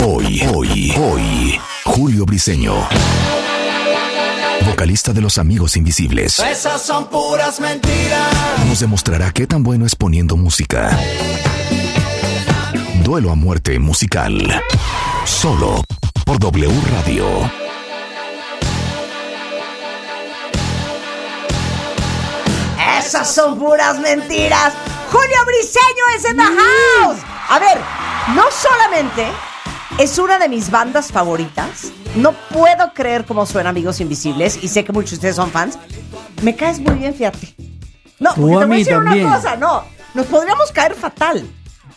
Hoy, hoy, hoy, Julio Briseño. Vocalista de los Amigos Invisibles. Esas son puras mentiras. Nos demostrará qué tan bueno es poniendo música. Duelo a muerte musical. Solo por W Radio. Esas son puras mentiras. Julio Briseño es en the house. A ver, no solamente es una de mis bandas favoritas. No puedo creer cómo suena Amigos Invisibles y sé que muchos de ustedes son fans. Me caes muy bien, fíjate. No, porque te voy a decir también. una cosa, no. Nos podríamos caer fatal.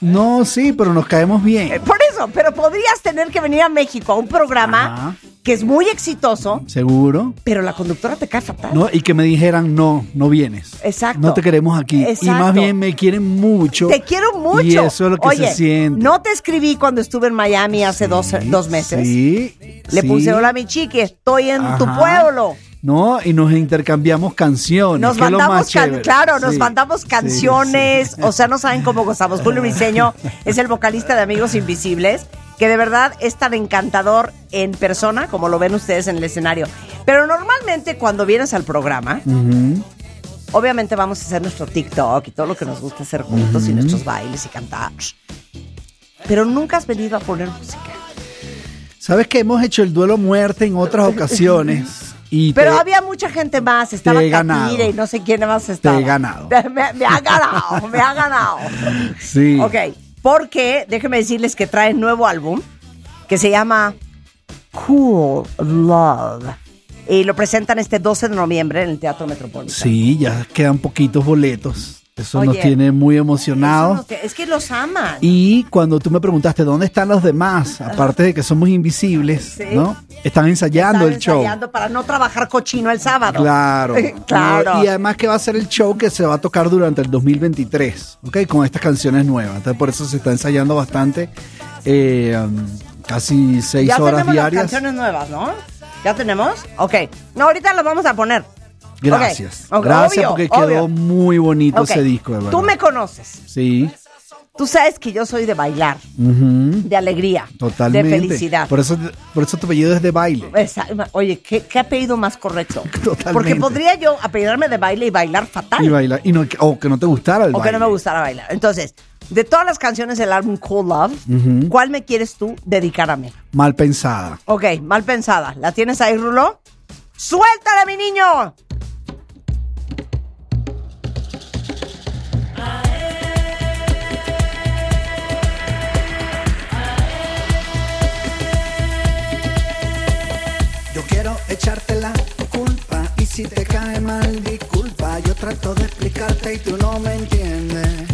No, sí, pero nos caemos Eh, bien. Por eso, pero podrías tener que venir a México a un programa Ajá. Que es muy exitoso, Seguro. pero la conductora te cae fatal. No, y que me dijeran, no, no vienes. Exacto. No te queremos aquí. Y Exacto. más bien me quieren mucho. Te quiero mucho. Y eso es lo que Oye, se siente. No te escribí cuando estuve en Miami hace dos, dos meses. Sí. Le sí. puse hola mi chiqui, estoy en tu pueblo. No, y nos intercambiamos canciones. Nos mandamos, can- claro, nos mandamos sí, canciones, sí. o sea, no saben cómo gozamos. Julio Briseño es el vocalista de Amigos Invisibles, que de verdad es tan encantador en persona como lo ven ustedes en el escenario. Pero normalmente cuando vienes al programa, obviamente vamos a hacer nuestro TikTok y todo lo que nos gusta hacer juntos y nuestros bailes y cantar. Pero nunca has venido a poner música. Sabes que hemos hecho el duelo muerte en otras ocasiones. Y Pero te- había mucha gente más, estaba. Catire y no sé quién más estaba. he ganado. Me, me ha ganado, me ha ganado. Sí. Ok, porque déjenme decirles que trae nuevo álbum que se llama Cool Love. Y lo presentan este 12 de noviembre en el Teatro Metropolitano. Sí, ya quedan poquitos boletos. Eso nos tiene muy emocionados. es que los aman. Y cuando tú me preguntaste dónde están los demás, aparte de que somos invisibles, Sí. ¿no? Están ensayando Están el show. ensayando para no trabajar cochino el sábado. Claro. claro. Y además que va a ser el show que se va a tocar durante el 2023, ¿ok? Con estas canciones nuevas. Entonces por eso se está ensayando bastante, eh, um, casi seis ya horas tenemos diarias. las canciones nuevas, ¿no? ¿Ya tenemos? Ok. No, ahorita las vamos a poner. Gracias. Gracias obvio, porque quedó obvio. muy bonito ese disco, de verdad. Tú me conoces. Sí. Tú sabes que yo soy de bailar, de alegría, Totalmente. de felicidad. Por eso, por eso tu apellido es de baile. Esa- Oye, ¿qué, qué apellido más correcto? Totalmente. Porque podría yo apellidarme de baile y bailar fatal. Y bailar. Y no, o que no te gustara el o que baile. no me gustara bailar. Entonces, de todas las canciones del álbum Cool Love. ¿cuál me quieres tú dedicar a mí? Mal pensada. Ok, mal pensada. ¿La tienes ahí, Rulo? ¡Suéltala, mi niño! Echarte la culpa y si te cae mal disculpa. Yo trato de explicarte y tú no me entiendes.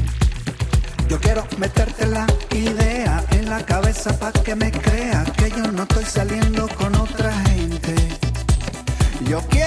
Yo quiero meterte la idea en la cabeza pa' que me creas que yo no estoy saliendo con otra gente. Yo quiero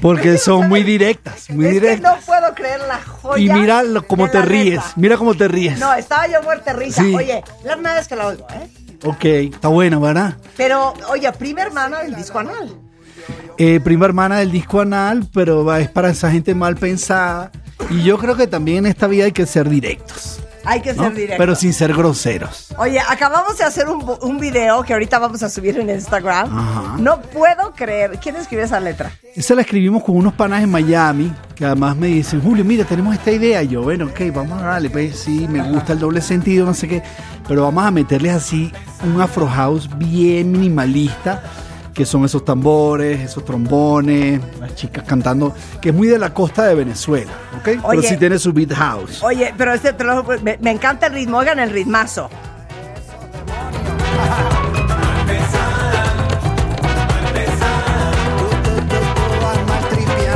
Porque son muy directas, muy es que directas. no puedo creer la joya. Y mira cómo te ríes. neta. Mira cómo te ríes. No, estaba yo muerta risa. Sí. Oye, la primera vez que la oigo, ¿eh? Ok, está buena, ¿verdad? Pero, oye, prima hermana del disco anal. Eh, prima hermana del disco anal, pero es para esa gente mal pensada. Y yo creo que también en esta vida hay que ser directos. Hay que ¿no? ser directo. Pero sin ser groseros. Oye, acabamos de hacer un, un video que ahorita vamos a subir en Instagram. Ajá. No puedo creer. ¿Quién escribió esa letra? Esa la escribimos con unos panas en Miami, que además me dicen, Julio, mira, tenemos esta idea. Y yo, bueno, ok, vamos a darle, pues sí, me gusta el doble sentido, no sé qué. Pero vamos a meterles así un afro house bien minimalista, que son esos tambores, esos trombones, las chicas cantando, que es muy de la costa de Venezuela, ¿ok? Pero sí tiene su beat house. Oye, pero este trabajo, pues, me, encanta el ritmo, oigan el ritmazo.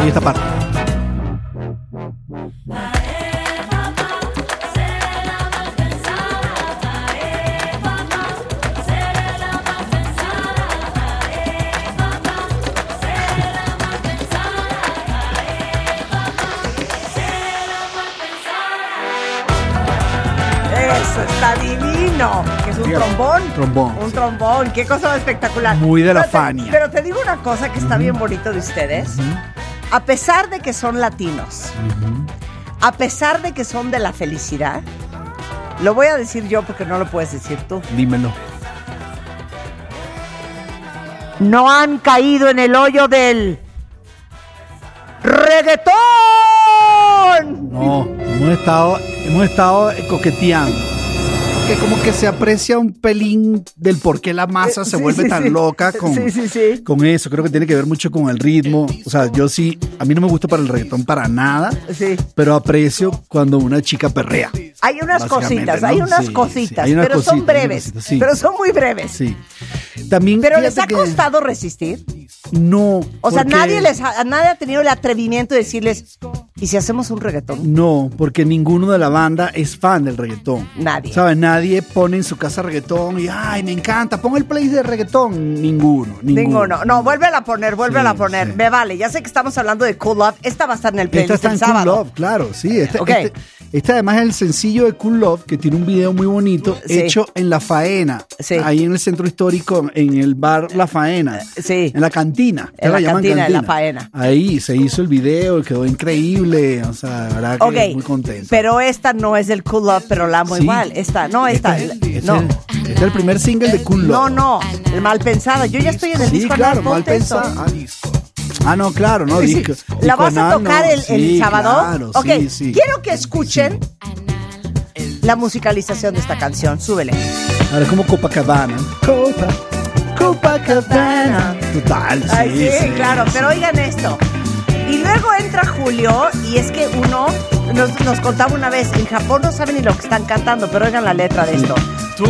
Y esta parte. Divino. Que es un trombón. Trombón, Un sí. trombón. Qué cosa espectacular. Muy de la Pero te- Fania. Pero te digo una cosa que está bien bonito de ustedes. A pesar de que son latinos, a pesar de que son de la felicidad, lo voy a decir yo porque no lo puedes decir tú. Dímelo. No han caído en el hoyo del reggaetón. No, hemos estado, hemos estado coqueteando. Que como que se aprecia un pelín del por qué la masa Eh, se sí, vuelve sí, tan sí. loca con, con eso. Creo que tiene que ver mucho con el ritmo. O sea, yo sí, a mí no me gusta para el reggaetón para nada, Sí. pero aprecio cuando una chica perrea. Hay unas cositas, ¿no? hay unas cositas, sí, hay unas pero son cositas, breves. cositas, sí. Pero son muy breves. Sí. También Pero les ha costado resistir. No. O sea, nadie les ha, nadie ha tenido el atrevimiento de decirles, ¿y si hacemos un reggaetón? No, porque ninguno de la banda es fan del reggaetón. Nadie. ¿Sabes? Nadie pone en su casa reggaetón y, ay, me encanta, pon el play de reggaetón. Ninguno, ninguno. Ninguno. No, vuélvela a poner, vuélvela a Sí, poner. sí. Me vale. Ya sé que estamos hablando de Cool Love. Esta va a estar en el Esta playlist está el en Cool sábado. Love, claro, sí. Este, Ok. este- este además es el sencillo de Cool Love, que tiene un video muy bonito, Sí. hecho en La Faena, Sí. ahí en el centro histórico, en el bar La Faena, Sí. en la cantina. En la llaman cantina de La Faena. Ahí se hizo el video quedó increíble, o sea, la verdad que muy contento. pero esta no es del Cool Love, pero la amo Sí. igual. Esta, no, esta. Este es, este no. es- este es el primer single de Cool No, Love. no, el mal pensada. Yo ya estoy en el Sí, disco claro, anal, mal eso. Ah, no, claro, no, Sí. ¿La vas a tocar no, el, el sí, sábado? Claro, ok, sí, quiero que escuchen la musicalización de esta canción. Súbele. Ahora como Copacabana. Copa, Copacabana. Total, sí, Ay, sí, sí, claro, pero oigan esto. Y luego entra Julio y es que uno nos, nos contaba una vez, en Japón no saben ni lo que están cantando, pero oigan la letra de esto. Tú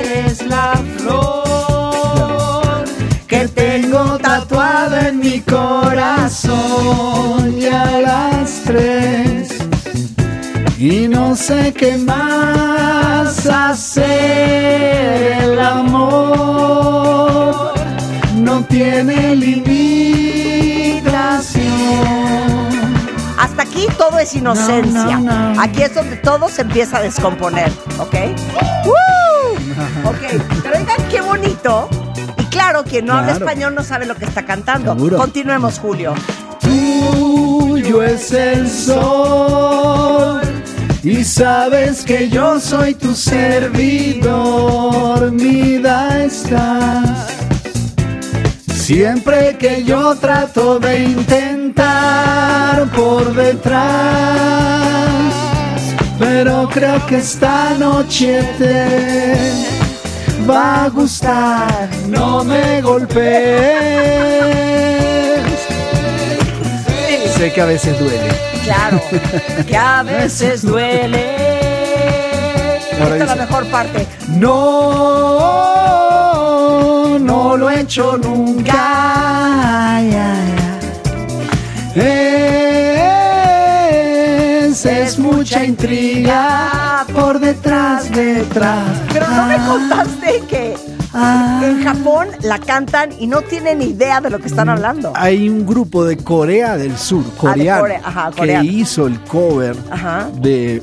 eres la flor Que tengo tatuada mi corazón y a las tres y no sé qué más hacer el amor no tiene limitación Hasta aquí todo es inocencia. No, no, no. Aquí es donde todo se empieza a descomponer, ¿ok? ¡Woo! Ok, pero oigan qué bonito. Quien no habla español no sabe lo que está cantando. Seguro. Continuemos, Julio. tuyo es el sol y sabes que yo soy tu servidor, mida estás. Siempre que yo trato de intentar por detrás, pero creo que esta noche te va a gustar, no me golpees. Sé que a veces duele. Claro, que a veces duele. Ahora Esta es la mejor parte. No, no lo he hecho nunca. Es, mucha intriga por detrás, detrás. Pero no me Ah, contaste que ah. en Japón la cantan y no tienen idea de lo que están hablando. Hay un grupo de Corea del Sur, coreano, Corea, ajá, que coreano. hizo el cover Ajá. de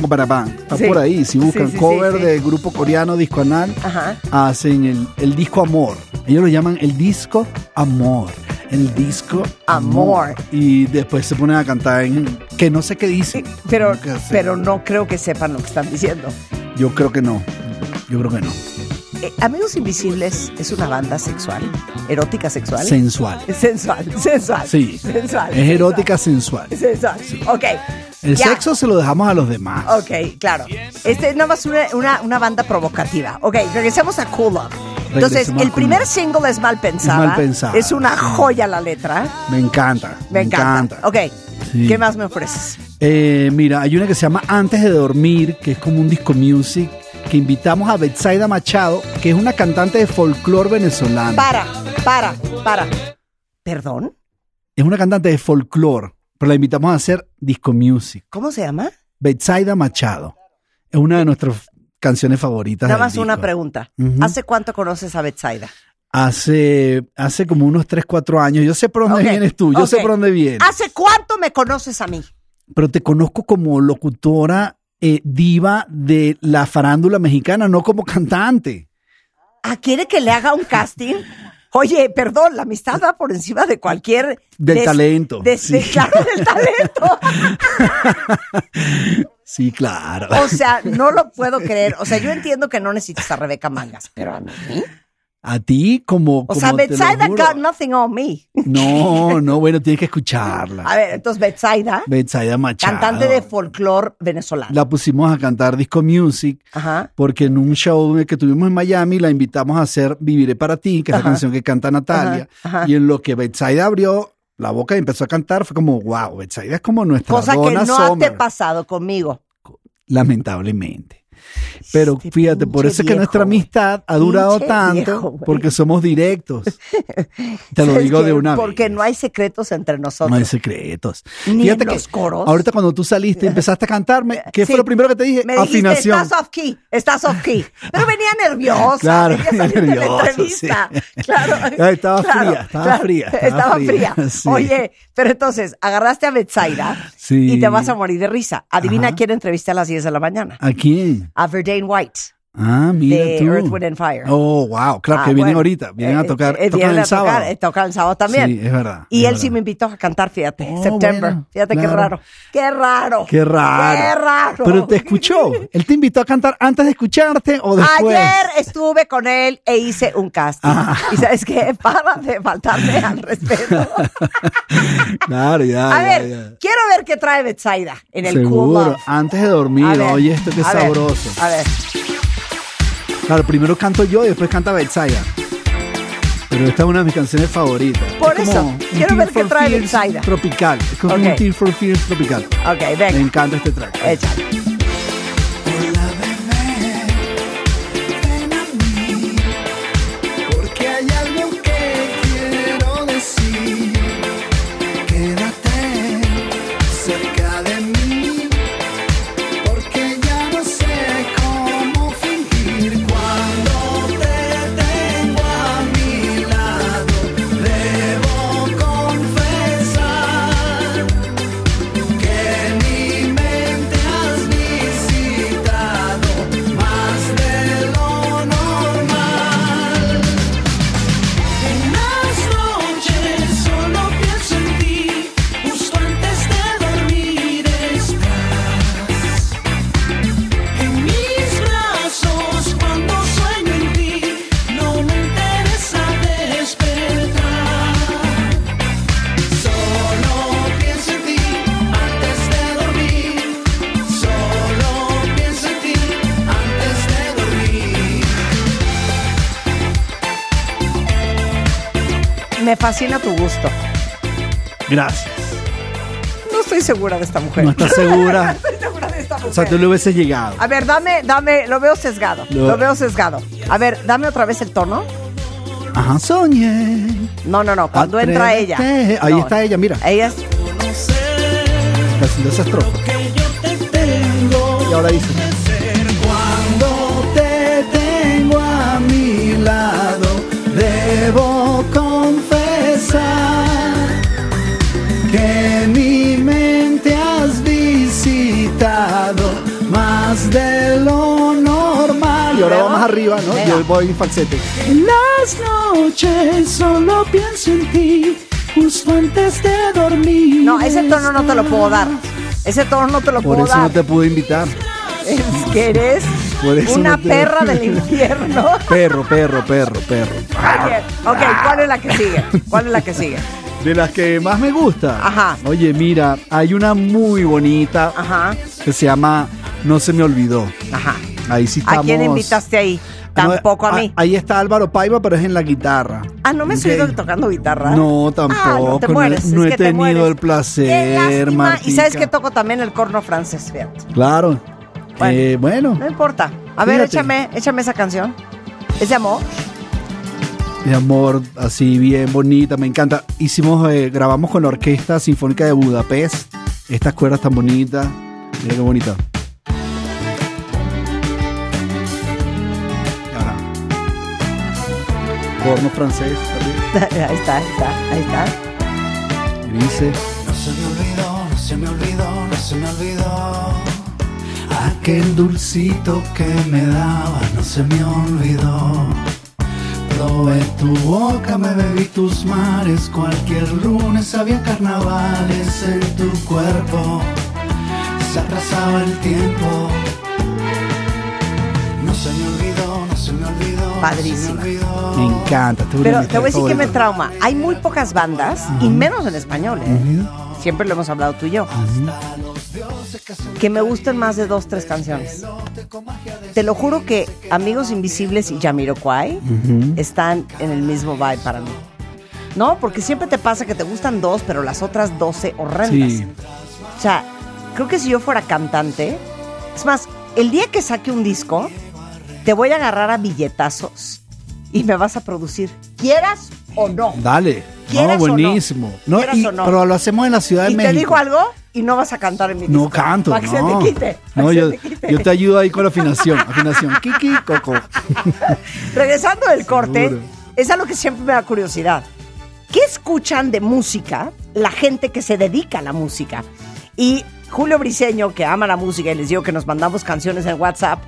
Comparabán. Está Sí. por ahí. Si buscan Sí, sí, cover de grupo coreano disco anal, Ajá. hacen el, el disco Amor. Ellos lo llaman el disco Amor. El disco Amor. Y después se ponen a cantar en que no sé qué dicen. Pero, Nunca sé. pero no creo que sepan lo que están diciendo. Yo creo que no. Yo creo que no. Eh, Amigos Invisibles es una banda sexual, erótica sexual. Sensual. Sensual, sensual. Sí. Sensual. Es erótica sensual. Sensual. Ok. El ya. sexo se lo dejamos a los demás. Ok, claro. Este es nada más una, una, una banda provocativa. Ok, regresemos a Cool Love. Entonces, el primer single es Mal Pensada. Mal Pensada, Es una joya la letra. Me encanta. Me encanta. Ok. Sí. ¿Qué más me ofreces? Eh, mira, hay una que se llama Antes de Dormir, que es como un disco music, que invitamos a Betsaida Machado, que es una cantante de folclore venezolano. Para, para, para. ¿Perdón? Es una cantante de folclore, pero la invitamos a hacer disco music. ¿Cómo se llama? Betsaida Machado. Es una de nuestras canciones favoritas. Nada más una pregunta. ¿Hace cuánto conoces a Betsaida? Hace, hace como unos 3, 4 años. Yo sé por dónde vienes tú, yo sé por dónde vienes. ¿Hace cuánto me conoces a mí? Pero te conozco como locutora eh, diva de la farándula mexicana, no como cantante. ¿Ah, quiere que le haga un casting? Oye, perdón, la amistad va por encima de cualquier... Del talento, des- sí. Claro, del talento. Sí, claro. O sea, no lo puedo creer. O sea, yo entiendo que no necesitas a Rebeca Mangas, pero a mí... A ti como... O sea, como Betsaida got nothing on me. No, no, bueno, tienes que escucharla. A ver, entonces Betsaida, Betsaida Machado. cantante de folclore venezolano. La pusimos a cantar disco music Ajá. porque en un show que tuvimos en Miami la invitamos a hacer Viviré para ti, que es la canción que canta Natalia. Ajá. Y en lo que Betsaida abrió la boca y empezó a cantar, fue como, wow, Betsaida es como nuestra Cosa que Donna no te Summer, ha pasado conmigo. lamentablemente. Pero Este fíjate, por eso es que nuestra amistad ha durado tanto, viejo, porque somos directos. Te lo ¿Sabes digo de una Porque vez. no hay secretos entre nosotros. No hay secretos. Ni Fíjate en que los coros. ahorita cuando tú saliste y empezaste a cantarme, ¿qué Sí. fue lo primero que te dije? Me dijiste, Afinación. estás off key, estás off key. Pero venía nerviosa. Claro, venía saliendo de la nerviosa, entrevista. sí. Claro. Ay, estaba claro, fría, estaba claro. fría, estaba Estaba fría, fría. sí. Oye, pero entonces, agarraste a Betsaida Sí. y te vas a morir de risa. Adivina Ajá. quién entrevisté a las 10 de la mañana. ¿A quién? A Verdane White. Ah, mira De tú. Earth, Wind and Fire. Oh, wow, claro, Ah, que vienen bueno. ahorita, vienen a Eh, tocar, eh, tocan vienen el a tocar, sábado. eh, tocan el sábado también. Sí, es verdad. Y es él sí me invitó a cantar, fíjate, Oh, September. bueno, fíjate qué raro. Qué raro. Qué raro. Qué raro. Pero te escuchó. Él te invitó a cantar antes de escucharte o después. Ayer estuve con él e hice un casting. Ah. Y sabes qué, para de faltarme al respeto. Claro, ya. A ya, ver, ya. quiero ver qué trae Betsaida en el Cool Seguro. Love. Antes de dormir, ver, oye, esto que ver, sabroso. A ver, Claro, primero canto yo y después canta Betsaida. Pero esta es una de mis canciones favoritas. Por Es eso, quiero ver qué trae Betsaida. Tropical. Es como un Tear for Fears tropical. ok, Me venga, encanta este track. échale. Fascina tu gusto. Gracias. No estoy segura de esta mujer. No estás segura. estoy segura de esta mujer. O sea, tú le hubieses llegado. A ver, dame, dame, lo veo sesgado. Lo- Lo veo sesgado. A ver, dame otra vez el tono. Ajá, soñé. No, no, no, cuando entra ella. Ahí No, está ella, mira. Ella es. Está haciendo esa estrofa. Y ahora dice. Cuando te tengo a mi lado, debo ahora Luego, vamos arriba, ¿no? venga. Yo voy en falsete. En las noches solo pienso en ti, justo antes de dormir. No, ese tono no te lo puedo dar. Ese tono no te lo Por puedo eso dar. no te pude invitar. Es que eres Por eso una no te- perra del infierno. Perro, perro, perro, perro. Ok, ¿cuál es la que sigue? ¿Cuál es la que sigue? De las que más me gusta. Ajá. Oye, mira, hay una muy bonita Ajá, que se llama No se me olvidó. ajá. Ahí sí ¿A estamos. quién invitaste ahí? Tampoco a No, mí. Ahí está Álvaro Paiva, pero es en la guitarra. Ah, ¿no me Ok. oído tocando guitarra? No, Ah, tampoco. no he- mueres. no es he que te tenido mueres. el placer. Y sabes que toco también el corno francés, fíjate. Claro. Bueno. Eh, bueno. No importa. A ver, Fíjate. échame, échame esa canción. ¿Es de amor? Mi amor, así bien bonita, me encanta. Hicimos, eh, grabamos con la Orquesta Sinfónica de Budapest. Estas cuerdas tan bonitas. Mira qué bonita. Corno francés. ahí está, ahí está, ahí está. Y dice. No se me olvidó, no se me olvidó, no se me olvidó. Aquel dulcito que me daba, no se me olvidó. Probé tu boca, me bebí tus mares. Cualquier lunes había carnavales en tu cuerpo. Se atrasaba el tiempo. No se me olvidó, Padrísima. Me encanta. de Pero te voy a decir que me trauma. Hay muy pocas bandas, y menos en español, ¿eh? Siempre lo hemos hablado tú y yo. Que me gusten más de dos, tres canciones. Te lo juro que Amigos Invisibles y Jamiroquai están en el mismo vibe para mí. ¿No? Porque siempre te pasa que te gustan dos, pero las otras doce horrendas. Sí. O sea, creo que si yo fuera cantante, es más, el día que saque un disco, te voy a agarrar a billetazos y me vas a producir, quieras o no. Dale. ¿Quieras No, o no? buenísimo. No, ¿Quieras y- o no? Pero lo hacemos en la Ciudad de Y te México. digo algo y no vas a cantar en mi disco. No canto, Para que se no. te quite. No, yo, te quite. yo te ayudo ahí con la afinación. Afinación. Kiki, coco. Regresando del corte, Seguro. es algo que siempre me da curiosidad. ¿Qué escuchan de música la gente que se dedica a la música? Y Julio Briseño, que ama la música y les digo que nos mandamos canciones en WhatsApp,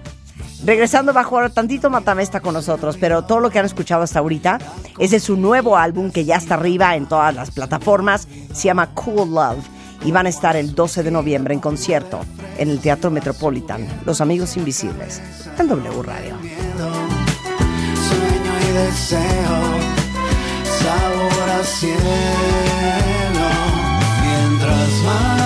regresando bajo ahora tantito Matame está con nosotros, pero todo lo que han escuchado hasta ahorita es de su nuevo álbum que ya está arriba en todas las plataformas, se llama Cool Love y van a estar el 12 de noviembre en concierto en el Teatro Metropolitan, Los Amigos Invisibles, en W Radio. sueño y deseo, a. Mientras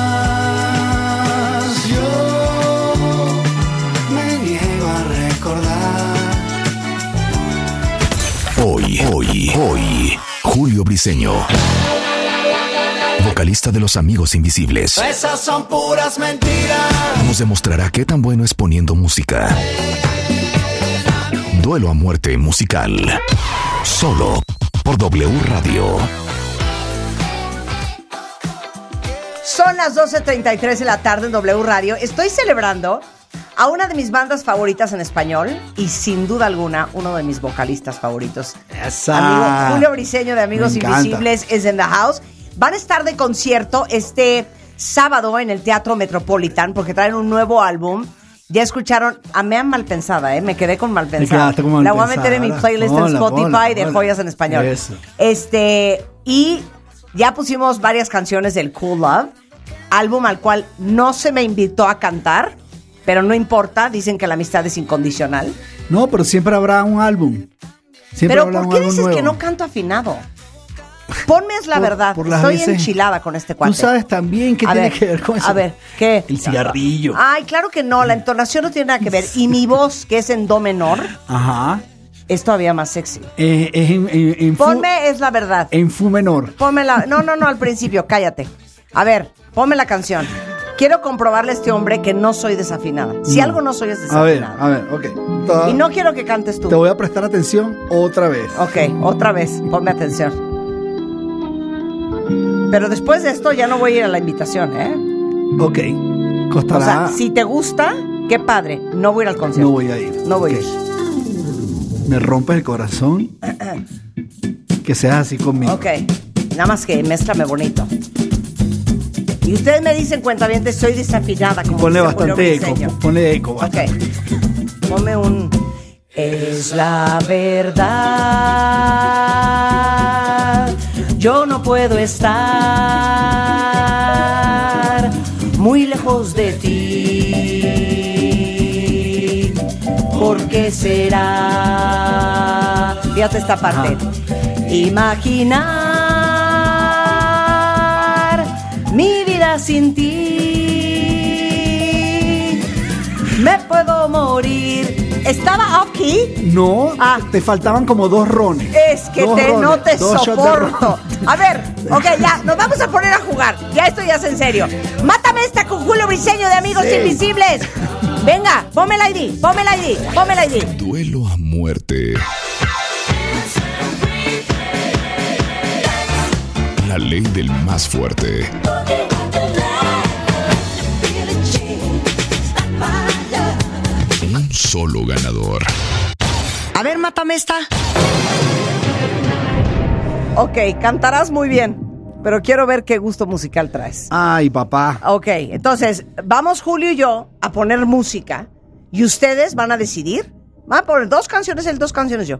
Hoy, Julio Briseño. Vocalista de Los Amigos Invisibles. Esas son puras mentiras. Nos demostrará qué tan bueno es poniendo música. Duelo a muerte musical. Solo por W Radio. Son las 12.33 de la tarde en W Radio. Estoy celebrando a una de mis bandas favoritas en español y sin duda alguna uno de mis vocalistas favoritos. Esa. Amigo Julio Briseño de Amigos. Invisibles es in the house. Van a estar de concierto este sábado en el Teatro Metropolitan porque traen un nuevo álbum. Ya escucharon a Mean Malpensada, ¿eh? Me quedé con Malpensada. quedaste con La voy a meter en mi playlist en Spotify de joyas en español. Eso. Este, y ya pusimos varias canciones del Cool Love, álbum al cual no se me invitó a cantar, pero no importa, dicen que la amistad es incondicional. No, pero siempre habrá un álbum. Siempre pero habrá ¿por un qué álbum dices nuevo. que no canto afinado? Ponme es la Por- verdad, por estoy veces- enchilada con este cuate. Tú sabes también qué A tiene ver, que ver con eso. A ver, ¿qué? El cigarrillo. Ay, claro que no, la entonación no tiene nada que ver. Y mi voz, que es en do menor, Ajá. es todavía más sexy. Eh, es en, en, en fu, Ponme es la verdad. en fu menor. Ponme la. No, no, no, al principio, cállate. A ver, ponme la canción. Quiero comprobarle a este hombre que no soy desafinada. Si No. algo no soy es A ver, desafinada. a ver, ok. Y no quiero que cantes tú. Te voy a prestar atención otra vez. Ok, otra vez, ponme atención. Pero después de esto ya no voy a ir a la invitación, ¿eh? Ok. O Costará. sea, si te gusta, qué padre. No voy a ir al concierto. No voy a ir. No voy a ir. Me rompes el corazón. que seas así conmigo. Ok, nada más que mézclame bonito. Y ustedes me dicen, cuenta bien, soy desafinada. Como Ponle bastante eco. Ponle eco. Ok. bastante. Ponme un. Es la verdad. Yo no puedo estar muy lejos de ti. ¿Por qué será? Fíjate esta parte. Imaginar mi vida sin ti. Me puedo morir. ¿Estaba off key? No, Ah. te faltaban como dos rones. Es que Dos te, rones, no te soporto. A ver, ok, ya, nos vamos a poner a jugar. Ya esto ya es en serio. Mátame esta con Julio Briseño de Amigos Sí. Invisibles. Venga, ponme el ID, ponme el ID, ponme el ID. Duelo a muerte. ley del más fuerte. Solo ganador. A ver, mátame esta. Ok, cantarás muy bien, pero quiero ver qué gusto musical traes. Ay, papá. Ok, entonces, vamos Julio y yo a poner música y ustedes van a decidir. Van a poner dos canciones él, dos canciones yo.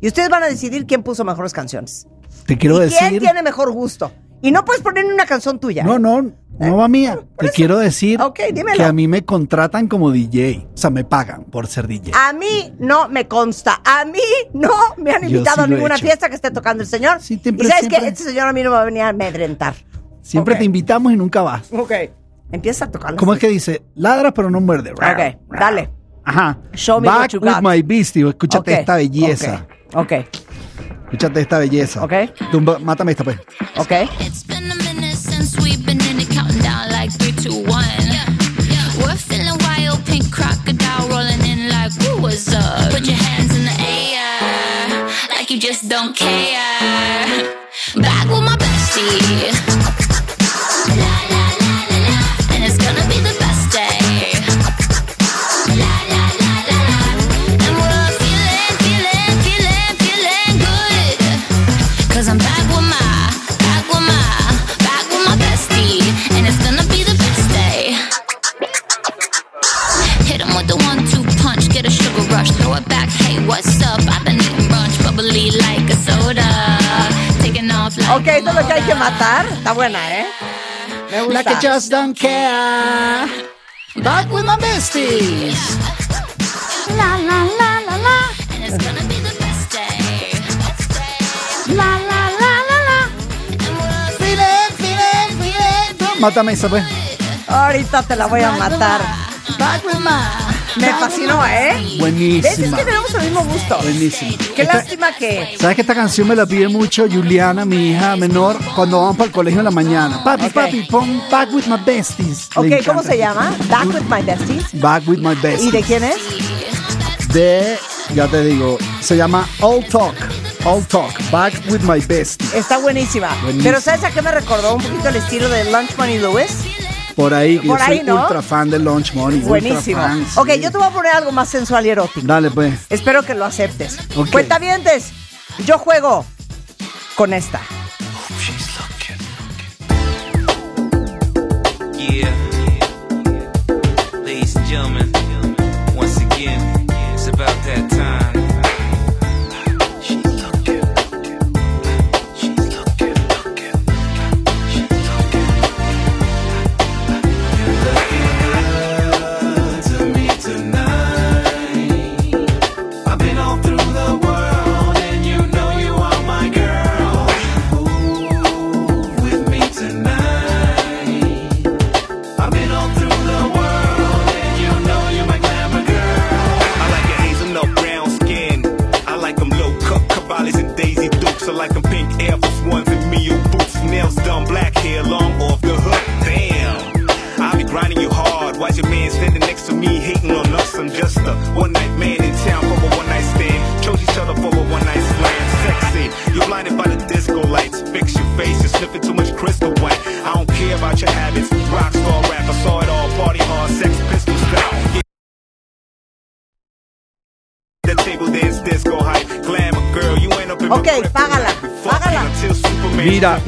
Y ustedes van a decidir quién puso mejores canciones. Te quiero y quién decir. tiene mejor gusto. Y no puedes poner ni una canción tuya. No, ¿eh? no, no va mía. por Te eso. quiero decir Ok, que a mí me contratan como DJ. O sea, me pagan por ser DJ. A mí no me consta. A mí no me han invitado sí a he hecho. fiesta que esté tocando el señor. Sí, siempre, y sabes que este señor a mí no me va a venir a amedrentar. Siempre ok. te invitamos y nunca vas. Ok. Empieza a tocar. ¿Cómo es que dice? Ladra pero no muerde. Ok, dale. Ajá. Show me what Back you with got. my beastie. Escúchate Ok, esta belleza. Ok, Escúchate esta belleza. Ok. Tumba- mátame esta, pues. ok. It's been a minute since we've been in it, counting down like three, two, one. We're feeling wild, pink crocodile rolling in like, who was up? Put your hands in the air, like you just don't care. Back with my bestie. Matar. Está buena, ¿eh? Me gusta. Like I just don't care. Back with my besties. La la la la la. And it's gonna be the best day. La la la la la. Feeling, feeling. Mátame esa, pues. Ahorita te la voy a matar. Back with my. Me fascinó, ¿eh? ¿Ves? Es Buenísima. que tenemos el mismo gusto. Buenísima. Qué Esta- lástima que. ¿Sabes que esta canción me la pide mucho Juliana, mi hija menor, cuando vamos para el colegio en la mañana? Papi, Ok. papi, pon Back with my besties. Le Ok, ¿cómo encanta. se llama? Back with my besties. Back with my besties. ¿Y de quién es? De, ya te digo, se llama All Talk. All Talk. Back with my besties. Está buenísima. Buenísima. Pero ¿sabes a qué me recordó? Un poquito el estilo de Lunch Money Lewis. Por ahí, que Por yo soy ahí, ¿no? ultra fan de Launch Money. ultra Buenísimo. fan, sí. Ok, yo te voy a poner algo más sensual y erótico. Dale, pues. Espero que lo aceptes. Ok. Cuentavientes, yo juego con esta. Yeah.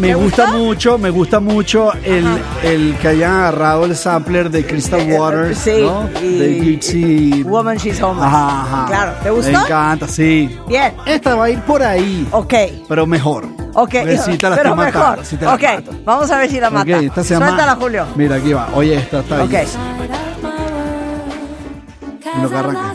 Me ¿Te gusta mucho, me gusta mucho el, el que hayan agarrado el sampler de Crystal Eh, Waters, sí, ¿no? y- de Gypsy. Woman She's Homeless. Ajá, ajá. Claro, ¿te gustó? Me encanta, sí. Bien. Esta va a ir por ahí, Ok. pero mejor. Ok, te la pero mejor. matando, la ok, mato. vamos a ver si la Ok, mata. esta se llama- Suéltala, Julio. Mira, aquí va. Oye, esta está Ok. bien. Y lo que arranca.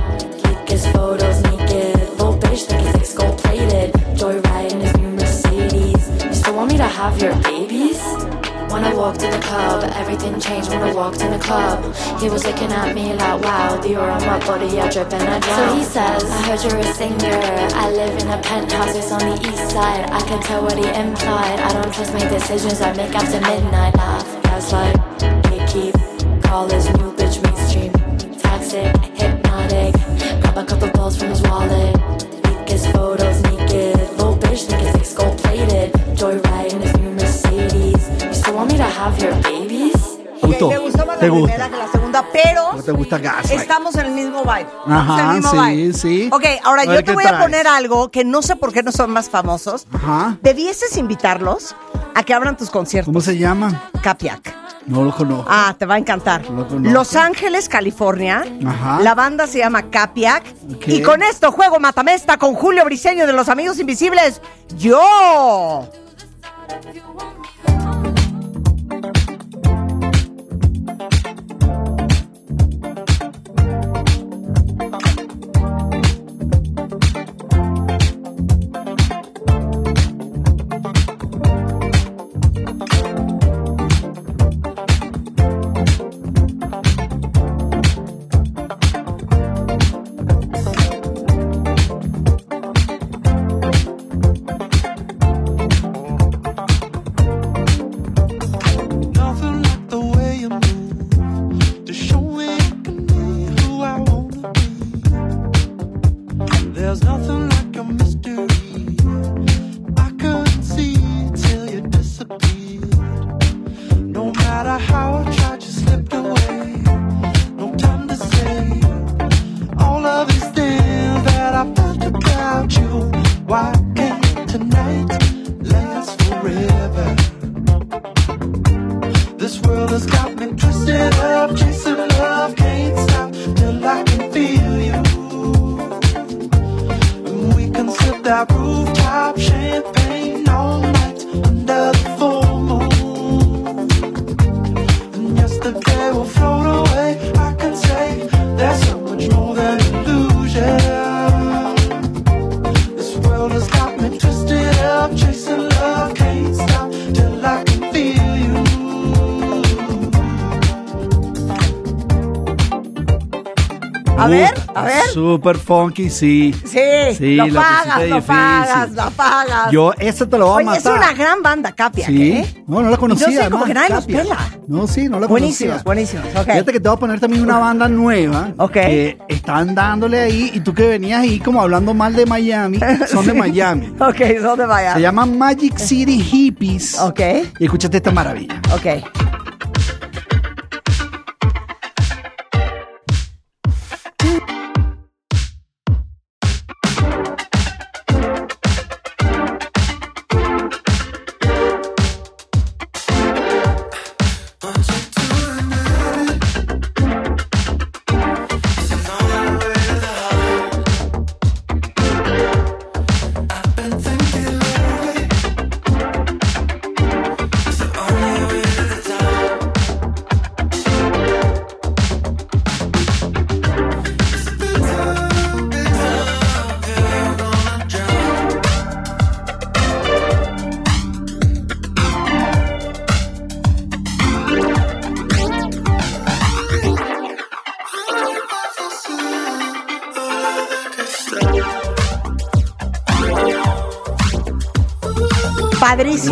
When I walked in the club, everything changed when I walked in the club. He was looking at me like, wow, the aura on my body, I drip and I drown. So he says, I heard you're a singer. I live in a penthouse, it's on the east side. I can tell what he implied. I don't trust my decisions I make after midnight. Laugh, gaslight, gatekeep. Call his new bitch mainstream. Toxic, la primera que la segunda, pero ¿No te gusta Gaslight? estamos en el mismo vibe. Ajá, en el mismo sí, vibe. sí. Ok, ahora yo te ¿qué voy a poner algo que no sé por qué no son más famosos. Ajá. Debieses invitarlos a que abran tus conciertos. ¿Cómo se llama? Capiac. No lo conozco. Ah, te va a encantar. Lo conozco. Los Ángeles, California. Ajá. La banda se llama Capiac. Y con esto juego Matamesta con Julio Briseño de Los Amigos Invisibles. Yo. A ver, a ver. Super funky, sí. Sí, Sí, lo la pagas, lo pagas, lo pagas. Yo, esa te lo voy a Oye, es una gran banda, Capiac, Sí. ¿eh? No, no la conocía. Y no sé, como que nadie los Capia. pela. No, sí, no la Buenísimos, conocía. buenísimos. Ok. Fíjate que te voy a poner también una banda nueva. Ok. Que están dándole ahí. Y tú que venías ahí como hablando mal de Miami. Son de Miami. Ok, ¿dónde vaya? Se llaman Magic City Hippies. Ok, Y escúchate esta maravilla. ok.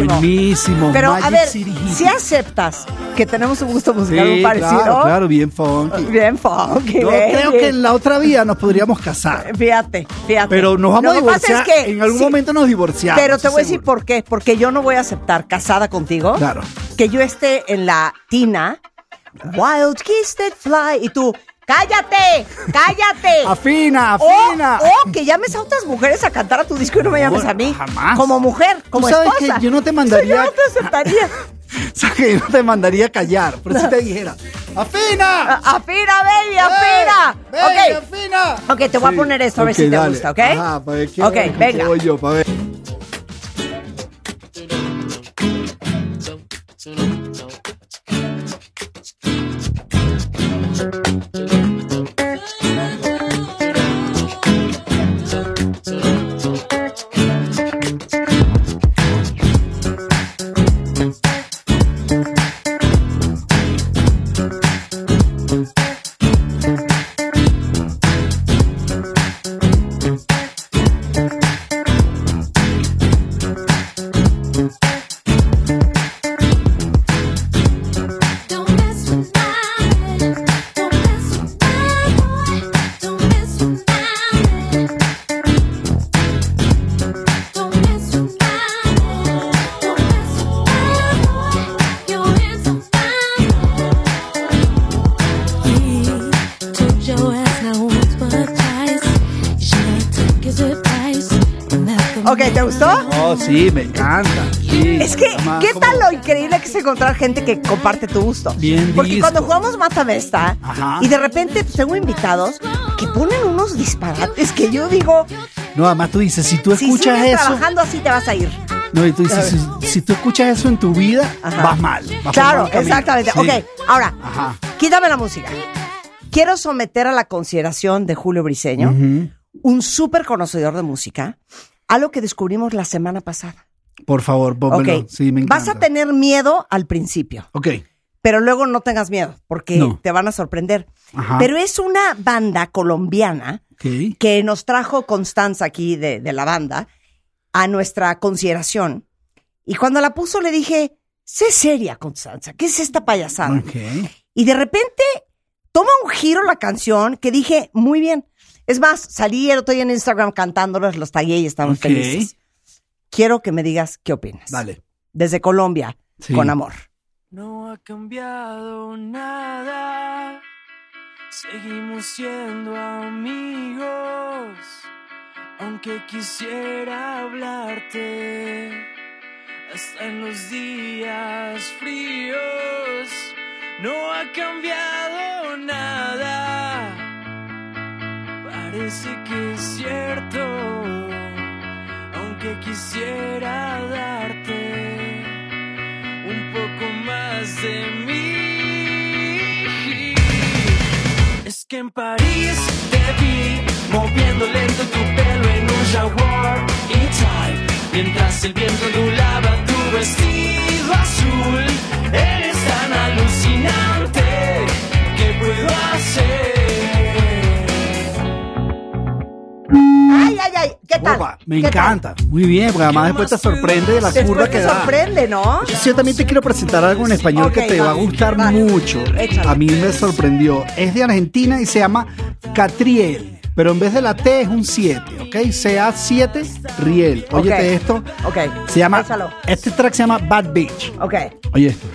Buenísimo. Pero a ver, City si aceptas que tenemos un gusto musical muy parecido. claro, claro, bien funky. Bien funky, Yo baby. creo que en la otra vida nos podríamos casar. Fíjate, fíjate. Pero nos vamos Lo a que pasa divorciar. es que- en algún sí, momento nos divorciamos. Pero te voy a decir por qué. Porque yo no voy a aceptar, casada contigo, Claro. que yo esté en la tina, Wild Kiss That Fly, y tú, ¡cállate! ¡Cállate! Afina, O, afina. o que llames a otras mujeres a cantar a tu disco y no me llames a mí. jamás. Como mujer, como sabes esposa. que yo no te O mandaría- yo no te aceptaría. O sea, que yo no te mandaría a callar. Pero si te dijera, ¡Afina! ¡Afina, baby! ¡Afina! ¡Ven, ok. afina! Ok, te voy Sí, a poner esto a ver si te dale. gusta, ¿ok? Ajá, para ver qué Ok, venga. voy yo, para ver. Encontrar gente que comparte tu gusto? Bien Porque cuando jugamos Mata Mesta Ajá. y de repente pues, tengo invitados que ponen unos disparates que yo digo, No, además tú dices, si tú si escuchas sigues eso. trabajando así te vas a ir. No, y tú dices, si, si tú escuchas eso en tu vida, Ajá. vas mal. vas Claro, mal exactamente. Sí. Ok, ahora, Ajá. quítame la música. Quiero someter a la consideración de Julio Briseño, un súper conocedor de música, algo que descubrimos la semana pasada. Por favor, pónmelo. Sí, me encanta. vas a tener miedo al principio. Ok. pero luego no tengas miedo porque No. te van a sorprender. Ajá. Pero es una banda colombiana que nos trajo Constanza aquí de, de la banda a nuestra consideración. Y cuando la puso le dije, sé seria, Constanza, ¿qué es esta payasada? Y de repente toma un giro la canción que dije, muy bien. Es más, salí el otro día en Instagram cantándolos, los tagué y estaban Ok. felices. Quiero que me digas qué opinas. Dale. Desde Colombia, Sí. con amor. No ha cambiado nada. Seguimos siendo amigos. Aunque quisiera hablarte. Hasta en los días fríos. No ha cambiado nada. Parece que es cierto. Aunque quisiera darte un poco más de mí. Es que en París te vi moviendo lento tu pelo en un jaguar E-Type. Mientras el viento ondulaba tu vestido azul. Eres tan alucinante. ¿Qué puedo hacer? Ay, ay, ay, ¿qué tal? Opa, me ¿Qué tal? encanta. Muy bien, porque además después te sorprende la Después curva te que da. sorprende, ¿no? Sí, Yo también te quiero presentar algo en español Ok, que te va a gustar vale. mucho. Échale. A mí me sorprendió. Es de Argentina y se llama Catriel. Pero en vez de la T es un 7, ¿ok? CA7 Riel. Óyete Ok. esto. Ok. Se llama. Échalo. Este track se llama Bad Beach. Ok. Oye esto.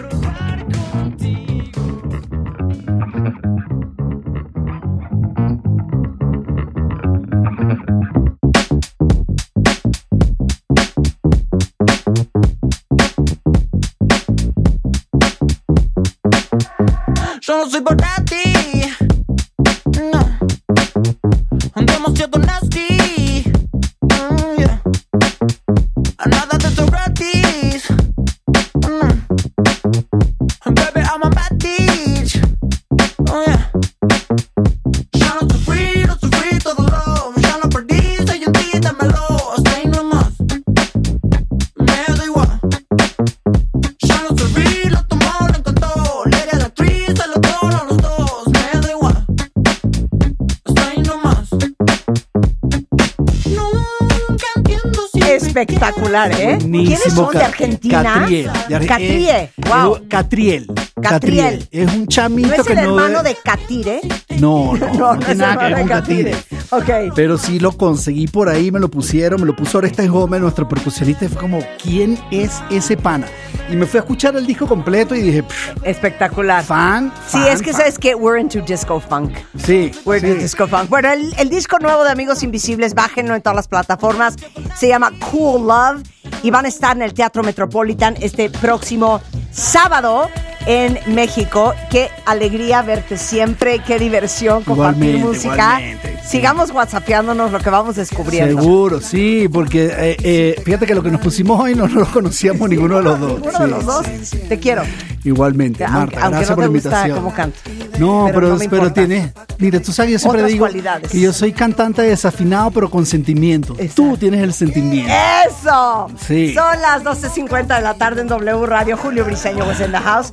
Espectacular, ¿eh? ¿Quiénes son de Argentina? Catriel. De Ar- Catrie, eh, wow. eh, Catriel. Catriel. Es un chamito ¿No es que el no. hermano de Catire? No, no, no, tiene es nada que ver con de Catire. Ok. Pero sí lo conseguí por ahí, me lo pusieron, me lo puso Orestes Gómez, nuestro percusionista, y fue como, ¿quién es ese pana? Y me fui a escuchar el disco completo y dije, "Pff, Espectacular. fan, Sí, fan, es que fan". sabes que we're into disco funk. Sí, We're sí. into disco funk. Bueno, el, el disco nuevo de Amigos Invisibles, bájenlo en todas las plataformas. Se llama Cool Love y van a estar en el Teatro Metropolitan este próximo sábado en México. Qué alegría verte siempre, qué diversión compartir Igualmente, música. igualmente, sí. Sigamos whatsappeándonos lo que vamos descubriendo. Seguro, sí, porque eh, eh, fíjate que lo que nos pusimos hoy no, no lo conocíamos ninguno de los dos. Uno de los dos. Te quiero. Igualmente, Marta, aunque gracias no por te la invitación. cómo canto. No, Pero pero, no pero tienes. Mira, tú sabes, yo siempre Otras digo cualidades. que yo soy cantante desafinado, pero con sentimiento. Tú tienes el sentimiento. ¡Eso! Sí. Son las 12.50 de la tarde en W Radio. Julio Briseño was in the house.